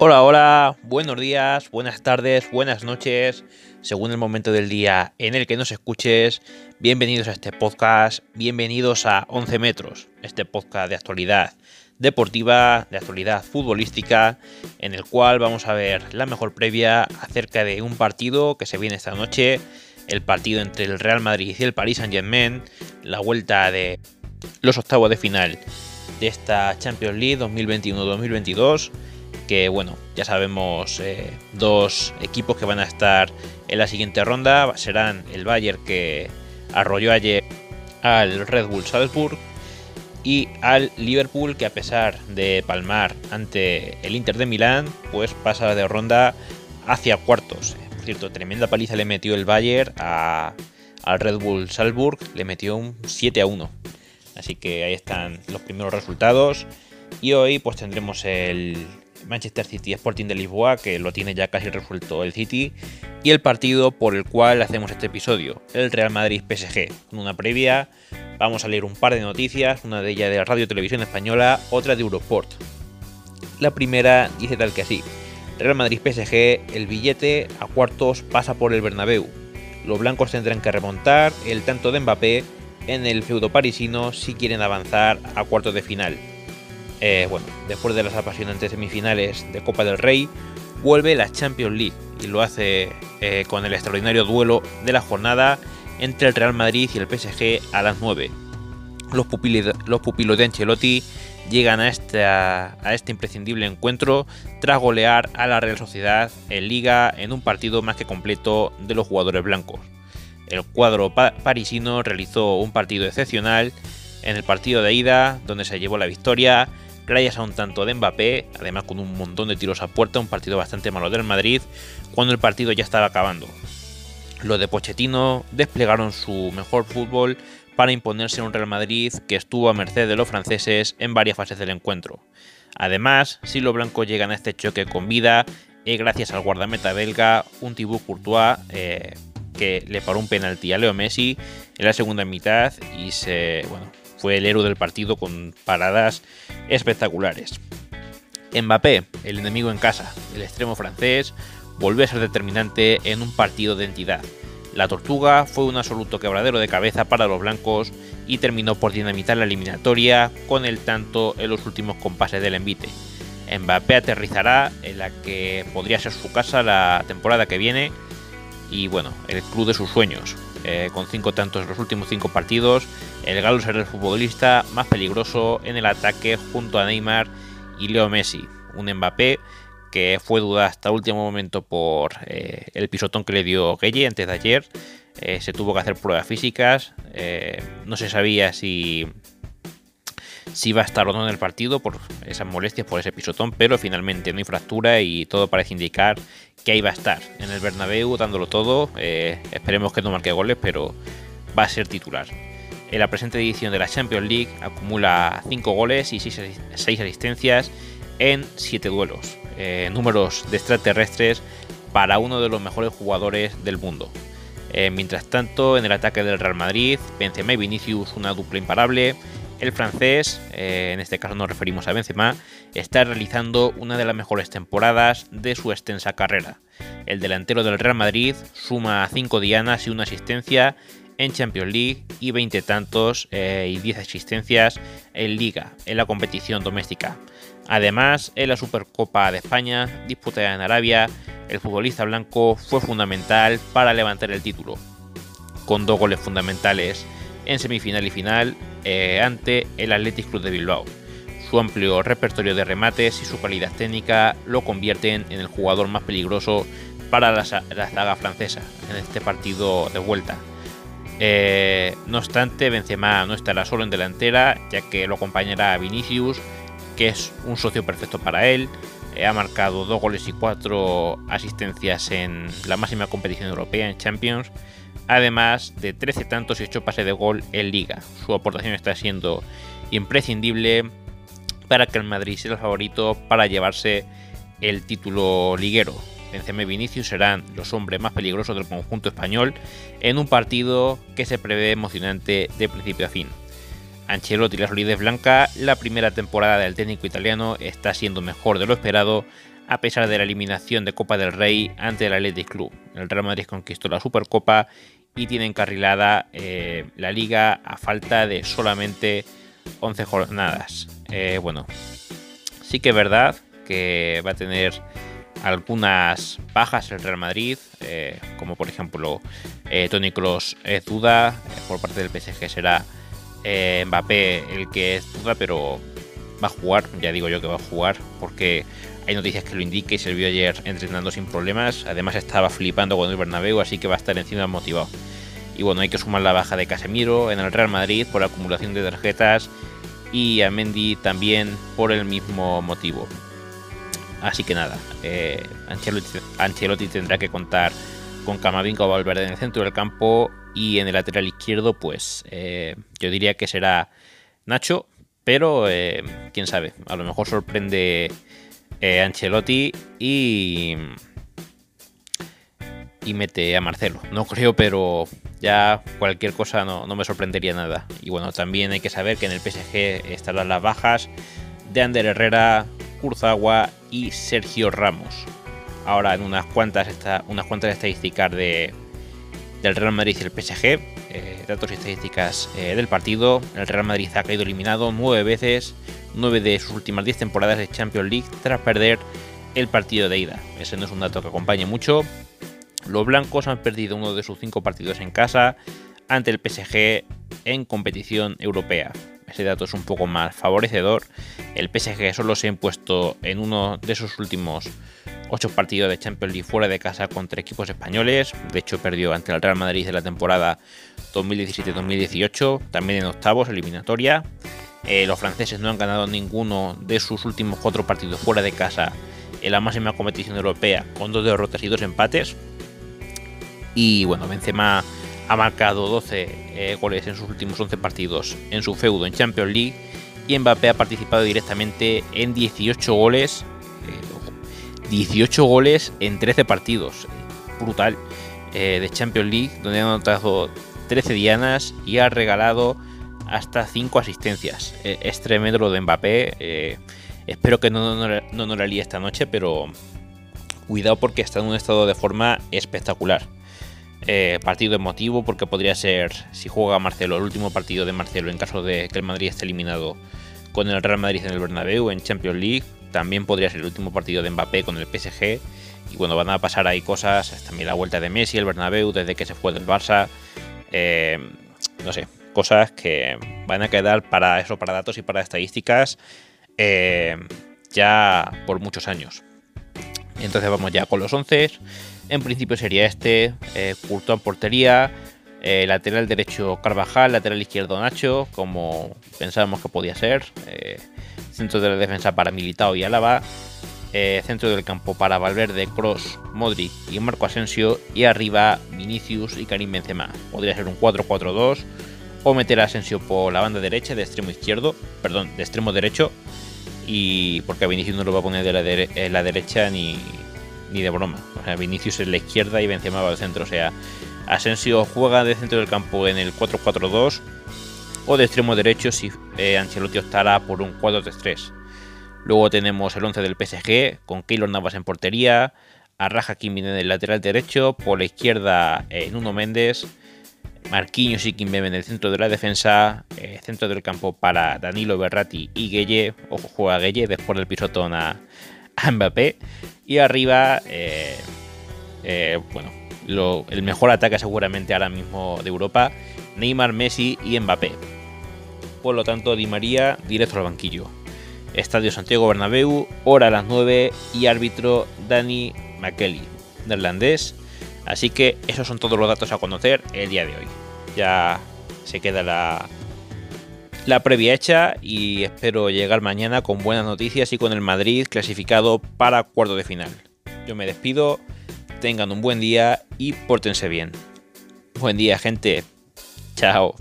Hola, hola, buenos días, buenas tardes, buenas noches, según el momento del día en el que nos escuches. Bienvenidos a este podcast, bienvenidos a 11 metros, este podcast de actualidad deportiva, de actualidad futbolística, en el cual vamos a ver la mejor previa acerca de un partido que se viene esta noche, el partido entre el Real Madrid y el Paris Saint-Germain, la vuelta de los octavos de final de esta Champions League 2021-2022 que bueno, ya sabemos eh, dos equipos que van a estar en la siguiente ronda, serán el Bayern que arrolló ayer al Red Bull Salzburg y al Liverpool que a pesar de palmar ante el Inter de Milán, pues pasa de ronda hacia cuartos. Por cierto, tremenda paliza le metió el Bayern al Red Bull Salzburg, le metió un 7 a 1. Así que ahí están los primeros resultados. Y hoy pues tendremos el, Manchester City Sporting de Lisboa, que lo tiene ya casi resuelto el City, y el partido por el cual hacemos este episodio, el Real Madrid PSG. Con una previa, vamos a leer un par de noticias, una de ellas de Radio Televisión Española, otra de Eurosport. La primera dice tal que así. Real Madrid PSG, el billete a cuartos pasa por el Bernabéu. Los blancos tendrán que remontar el tanto de Mbappé en el feudo parisino si quieren avanzar a cuartos de final. Eh, bueno, después de las apasionantes semifinales de Copa del Rey, vuelve la Champions League y lo hace eh, con el extraordinario duelo de la jornada entre el Real Madrid y el PSG a las 9. Los, pupilos, de Ancelotti llegan a este, a este imprescindible encuentro tras golear a la Real Sociedad en Liga en un partido más que completo de los jugadores blancos. El cuadro parisino realizó un partido excepcional en el partido de ida, donde se llevó la victoria gracias a un tanto de Mbappé, además con un montón de tiros a puerta, un partido bastante malo del Madrid, cuando el partido ya estaba acabando. Los de Pochettino desplegaron su mejor fútbol para imponerse en un Real Madrid que estuvo a merced de los franceses en varias fases del encuentro. Además, si los blancos llegan a este choque con vida, es gracias al guardameta belga, un Thibaut Courtois, eh, que le paró un penalti a Leo Messi en la segunda mitad y se, bueno, fue el héroe del partido con paradas espectaculares. Mbappé, el enemigo en casa, el extremo francés, volvió a ser determinante en un partido de entidad. La tortuga fue un absoluto quebradero de cabeza para los blancos y terminó por dinamitar la eliminatoria con el tanto en los últimos compases del envite. Mbappé aterrizará en la que podría ser su casa la temporada que viene y bueno, el club de sus sueños. Eh, con cinco tantos en los últimos cinco partidos, el galo será el futbolista más peligroso en el ataque junto a Neymar y Leo Messi. Un Mbappé que fue duda hasta el último momento por eh, el pisotón que le dio Gueye antes de ayer. Eh, se tuvo que hacer pruebas físicas. no se sabía si, si iba a estar o no en el partido por esas molestias, por ese pisotón, pero finalmente no hay fractura y todo parece indicar que ahí va a estar en el Bernabéu dándolo todo. esperemos que no marque goles, pero va a ser titular. En la presente edición de la Champions League acumula 5 goles y 6 asistencias en 7 duelos, eh, números de extraterrestres para uno de los mejores jugadores del mundo. Eh, mientras tanto, en el ataque del Real Madrid, Benzema y Vinicius, una dupla imparable. El francés, eh, en este caso nos referimos a Benzema, está realizando una de las mejores temporadas de su extensa carrera. El delantero del Real Madrid suma 5 dianas y una asistencia en Champions League y 20 tantos eh, y 10 asistencias en Liga, en la competición doméstica. Además, en la Supercopa de España, disputada en Arabia, el futbolista blanco fue fundamental para levantar el título, con dos goles fundamentales en semifinal y final eh, ante el Athletic Club de Bilbao. Su amplio repertorio de remates y su calidad técnica lo convierten en el jugador más peligroso para la, la saga francesa en este partido de vuelta. Eh, no obstante, Benzema no estará solo en delantera, ya que lo acompañará Vinicius, que es un socio perfecto para él. Eh, ha marcado dos goles y cuatro asistencias en la máxima competición europea en Champions, además de 13 tantos y 8 pases de gol en Liga. Su aportación está siendo imprescindible para que el Madrid sea el favorito para llevarse el título liguero. Benzema y Vinicius serán los hombres más peligrosos del conjunto español en un partido que se prevé emocionante de principio a fin. Ancelotti y la solidez blanca, la primera temporada del técnico italiano está siendo mejor de lo esperado, a pesar de la eliminación de Copa del Rey ante el Athletic Club. El Real Madrid conquistó la Supercopa y tiene encarrilada eh, la liga a falta de solamente 11 jornadas. Eh, bueno, sí que es verdad que va a tener algunas bajas el Real Madrid, eh, como por ejemplo Tony Kroos es duda, por parte del PSG será Mbappé el que es duda, pero va a jugar, ya digo yo que va a jugar, porque hay noticias que lo indiquen y se vio ayer entrenando sin problemas. Además estaba flipando con el Bernabéu, así que va a estar encima motivado. Y bueno, hay que sumar la baja de Casemiro en el Real Madrid por la acumulación de tarjetas y a Mendy también por el mismo motivo. Así que nada, eh, Ancelotti, tendrá que contar con Camavinga o Valverde en el centro del campo y en el lateral izquierdo, pues eh, yo diría que será Nacho, pero eh, quién sabe, a lo mejor sorprende eh, Ancelotti y, y mete a Marcelo. No creo, pero ya cualquier cosa no, me sorprendería nada. Y bueno, también hay que saber que en el PSG estarán las bajas de Ander Herrera, Kurzawa y Sergio Ramos. Ahora en unas cuantas, unas cuantas estadísticas de, del Real Madrid y el PSG, eh, datos y estadísticas eh, del partido. El Real Madrid ha caído eliminado nueve veces 9 de sus últimas 10 temporadas de Champions League tras perder el partido de ida. Ese no es un dato que acompañe mucho. Los blancos han perdido uno de sus 5 partidos en casa ante el PSG en competición europea. Ese dato es un poco más favorecedor. El PSG solo se ha impuesto en uno de sus últimos 8 partidos de Champions League fuera de casa contra equipos españoles. De hecho, perdió ante el Real Madrid de la temporada 2017-2018, también en octavos, eliminatoria. Eh, los franceses no han ganado ninguno de sus últimos cuatro partidos fuera de casa en la máxima competición europea con dos derrotas y dos empates. Y bueno, Benzema ha marcado 12 eh, goles en sus últimos 11 partidos en su feudo en Champions League y Mbappé ha participado directamente en 18 goles. 18 eh, goles en 13 partidos. Brutal. de Champions League, donde ha anotado 13 dianas y ha regalado hasta 5 asistencias. E, es lo de Mbappé. Eh, espero que no, no, no, la líe esta noche, pero cuidado porque está en un estado de forma espectacular. Eh, partido emotivo porque podría ser, si juega Marcelo, el último partido de Marcelo en caso de que el Madrid esté eliminado con el Real Madrid en el Bernabéu en Champions League. También podría ser el último partido de Mbappé con el PSG. Y bueno, van a pasar ahí cosas, también la vuelta de Messi, el Bernabéu, desde que se fue del Barça. Eh, no sé, cosas que van a quedar para eso, para datos y para estadísticas, eh, ya por muchos años. Entonces vamos ya con los 11. En principio sería este, eh, en portería, eh, lateral derecho Carvajal, lateral izquierdo Nacho, como pensábamos que podía ser, eh, centro de la defensa para Militao y Álava, centro del campo para Valverde, Cross, Modric y Marco Asensio, y arriba Vinicius y Karim Benzema. Podría ser un 4-4-2 o meter a Asensio por la banda derecha de extremo izquierdo, perdón, de extremo derecho, y porque a Vinicius no lo va a poner de la, la derecha ni, ni de broma. O sea, Vinicius en la izquierda y Benzema va al centro. O sea, Asensio juega de centro del campo en el 4-4-2 o de extremo derecho si eh, Ancelotti optara por un 4-3-3. Luego tenemos el 11 del PSG con Keylor Navas en portería, Arraja Kim en el lateral derecho, por la izquierda eh, Nuno Méndez, Marquinhos y Kimbebe en el centro de la defensa, eh, centro del campo para Danilo Berratti y Gueye, ojo juega Gueye después del pisotón a, Mbappé, y arriba, eh, bueno, el mejor ataque seguramente ahora mismo de Europa, Neymar, Messi y Mbappé. Por lo tanto, Di María directo al banquillo. Estadio Santiago Bernabéu, hora a las 9 y árbitro Dani McKelly, neerlandés Así que esos son todos los datos a conocer el día de hoy. Ya se queda la, la previa hecha y espero llegar mañana con buenas noticias y con el Madrid clasificado para cuarto de final. Yo me despido, tengan un buen día y pórtense bien. Buen día gente. Chao.